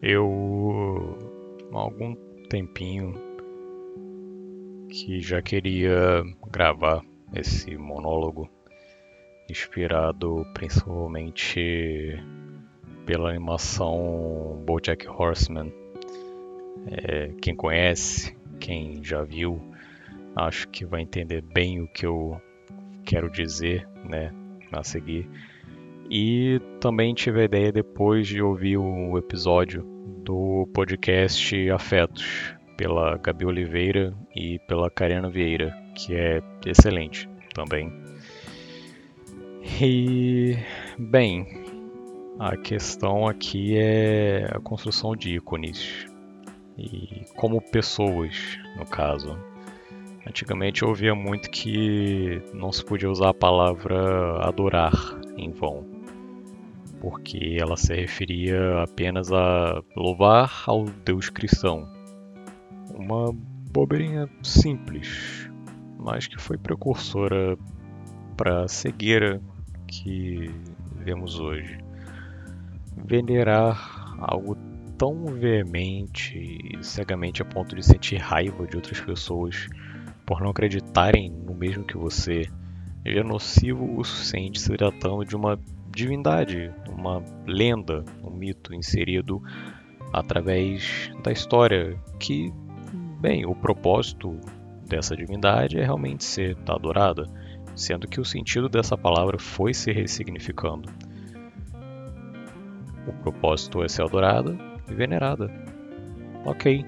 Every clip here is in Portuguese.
Eu há algum tempinho que já queria gravar esse monólogo inspirado principalmente pela animação BoJack Horseman. É, quem conhece, quem já viu, acho que vai entender bem o que eu quero dizer, né, a seguir. E também tive a ideia depois de ouvir o episódio do podcast Afetos, pela Gabi Oliveira e pela Karina Vieira, que é excelente também. E, bem, a questão aqui é a construção de ícones. E como pessoas, no caso. Antigamente eu ouvia muito que não se podia usar a palavra adorar em vão porque ela se referia apenas a louvar ao Deus cristão. Uma bobeirinha simples, mas que foi precursora para a cegueira que vemos hoje. Venerar algo tão veemente e cegamente a ponto de sentir raiva de outras pessoas por não acreditarem no mesmo que você é nocivo o suficiente se tratando de uma divindade, uma lenda, um mito inserido através da história que, bem, o propósito dessa divindade é realmente ser adorada, sendo que o sentido dessa palavra foi se ressignificando. O propósito é ser adorada e venerada. Ok.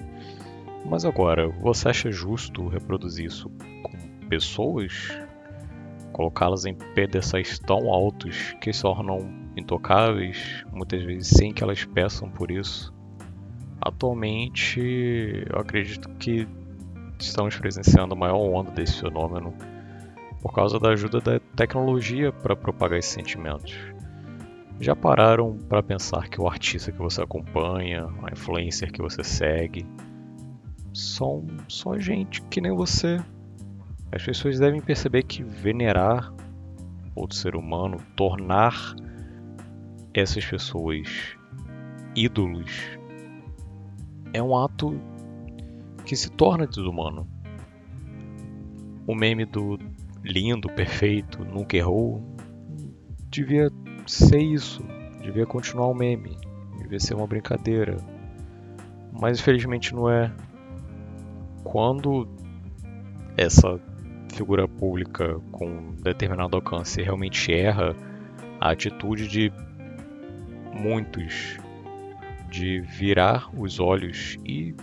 Mas agora, você acha justo reproduzir isso com pessoas colocá-las em pedestais tão altos que se tornam intocáveis, muitas vezes sem que elas peçam por isso. Atualmente, eu acredito que estamos presenciando a maior onda desse fenômeno por causa da ajuda da tecnologia para propagar esses sentimentos. Já pararam para pensar que o artista que você acompanha, a influencer que você segue, são só gente que nem você, as pessoas devem perceber que venerar outro ser humano, tornar essas pessoas ídolos, é um ato que se torna desumano. O meme do lindo, perfeito, nunca errou, devia ser isso, devia continuar o meme, devia ser uma brincadeira. Mas infelizmente não é. Quando essa figura pública com determinado alcance realmente erra, a atitude de muitos de virar os olhos e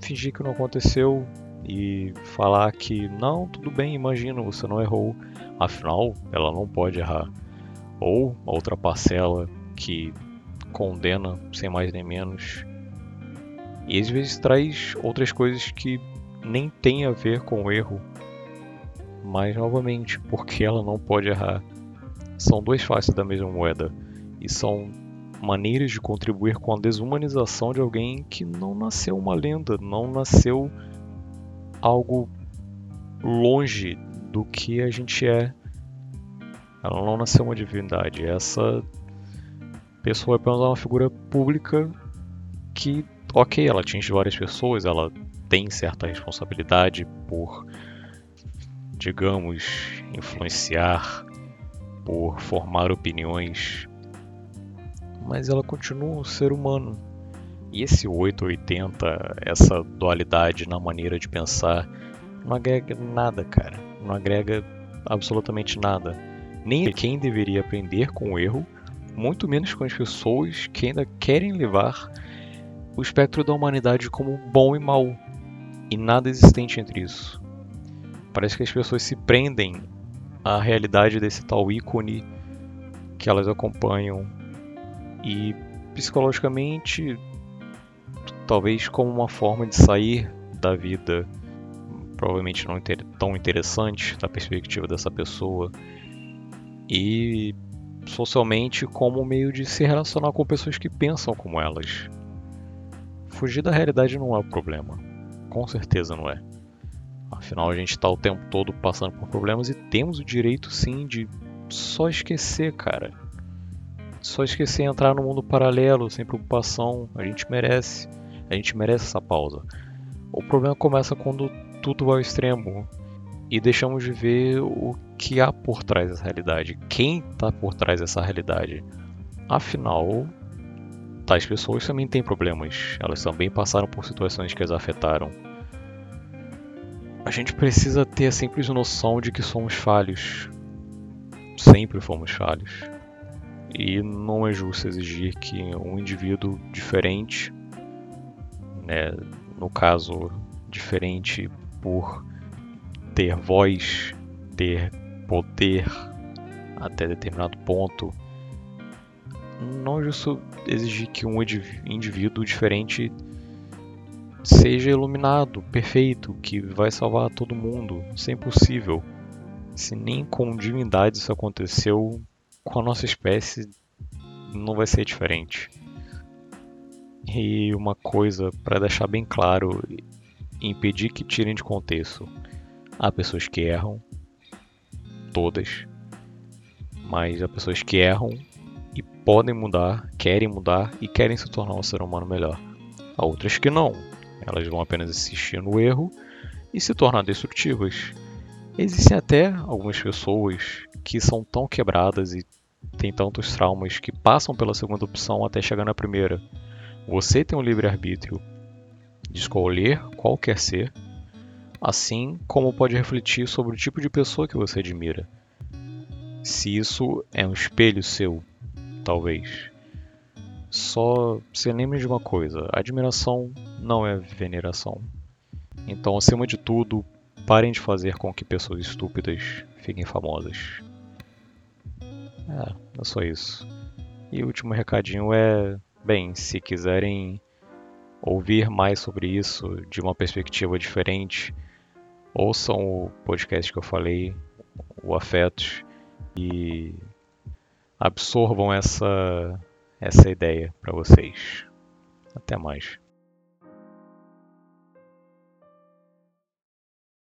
fingir que não aconteceu e falar que não, tudo bem, imagina, você não errou, afinal ela não pode errar. Ou outra parcela que condena sem mais nem menos e às vezes traz outras coisas que nem tem a ver com o erro mas novamente, porque ela não pode errar. São duas faces da mesma moeda e são maneiras de contribuir com a desumanização de alguém que não nasceu uma lenda, não nasceu algo longe do que a gente é. Ela não nasceu uma divindade. Essa pessoa é apenas uma figura pública que, ok, ela atinge várias pessoas, ela tem certa responsabilidade por digamos, influenciar, por formar opiniões, mas ela continua um ser humano. E esse 880, essa dualidade na maneira de pensar, não agrega nada, cara. Não agrega absolutamente nada. Nem quem deveria aprender com o erro, muito menos com as pessoas que ainda querem levar o espectro da humanidade como bom e mal. E nada existente entre isso. Parece que as pessoas se prendem à realidade desse tal ícone que elas acompanham e psicologicamente, talvez como uma forma de sair da vida, provavelmente não tão interessante da perspectiva dessa pessoa, e socialmente como meio de se relacionar com pessoas que pensam como elas. Fugir da realidade não é o problema, com certeza não é. Afinal, a gente está o tempo todo passando por problemas e temos o direito sim de só esquecer, cara. só esquecer entrar no mundo paralelo, sem preocupação. A gente merece. A gente merece essa pausa. O problema começa quando tudo vai ao extremo e deixamos de ver o que há por trás dessa realidade, quem está por trás dessa realidade. Afinal, tais pessoas também têm problemas, elas também passaram por situações que as afetaram. A gente precisa ter a simples noção de que somos falhos. Sempre fomos falhos. E não é justo exigir que um indivíduo diferente, né, no caso, diferente por ter voz, ter poder até determinado ponto, não é justo exigir que um indivíduo diferente seja iluminado, perfeito, que vai salvar todo mundo. Isso é impossível. Se nem com divindade isso aconteceu, com a nossa espécie não vai ser diferente. E uma coisa para deixar bem claro, impedir que tirem de contexto. Há pessoas que erram, todas, mas há pessoas que erram e podem mudar, querem mudar e querem se tornar um ser humano melhor. Há outras que não, elas vão apenas insistir no erro e se tornar destrutivas. Existem até algumas pessoas que são tão quebradas e têm tantos traumas que passam pela segunda opção até chegar na primeira. Você tem um livre-arbítrio de escolher qual quer ser assim como pode refletir sobre o tipo de pessoa que você admira. Se isso é um espelho seu, talvez. Só se lembre de uma coisa: admiração não é veneração. Então, acima de tudo, parem de fazer com que pessoas estúpidas fiquem famosas. É, é só isso. E o último recadinho é: bem, se quiserem ouvir mais sobre isso de uma perspectiva diferente, ouçam o podcast que eu falei, o Afetos, e absorvam essa, essa ideia para vocês. Até mais.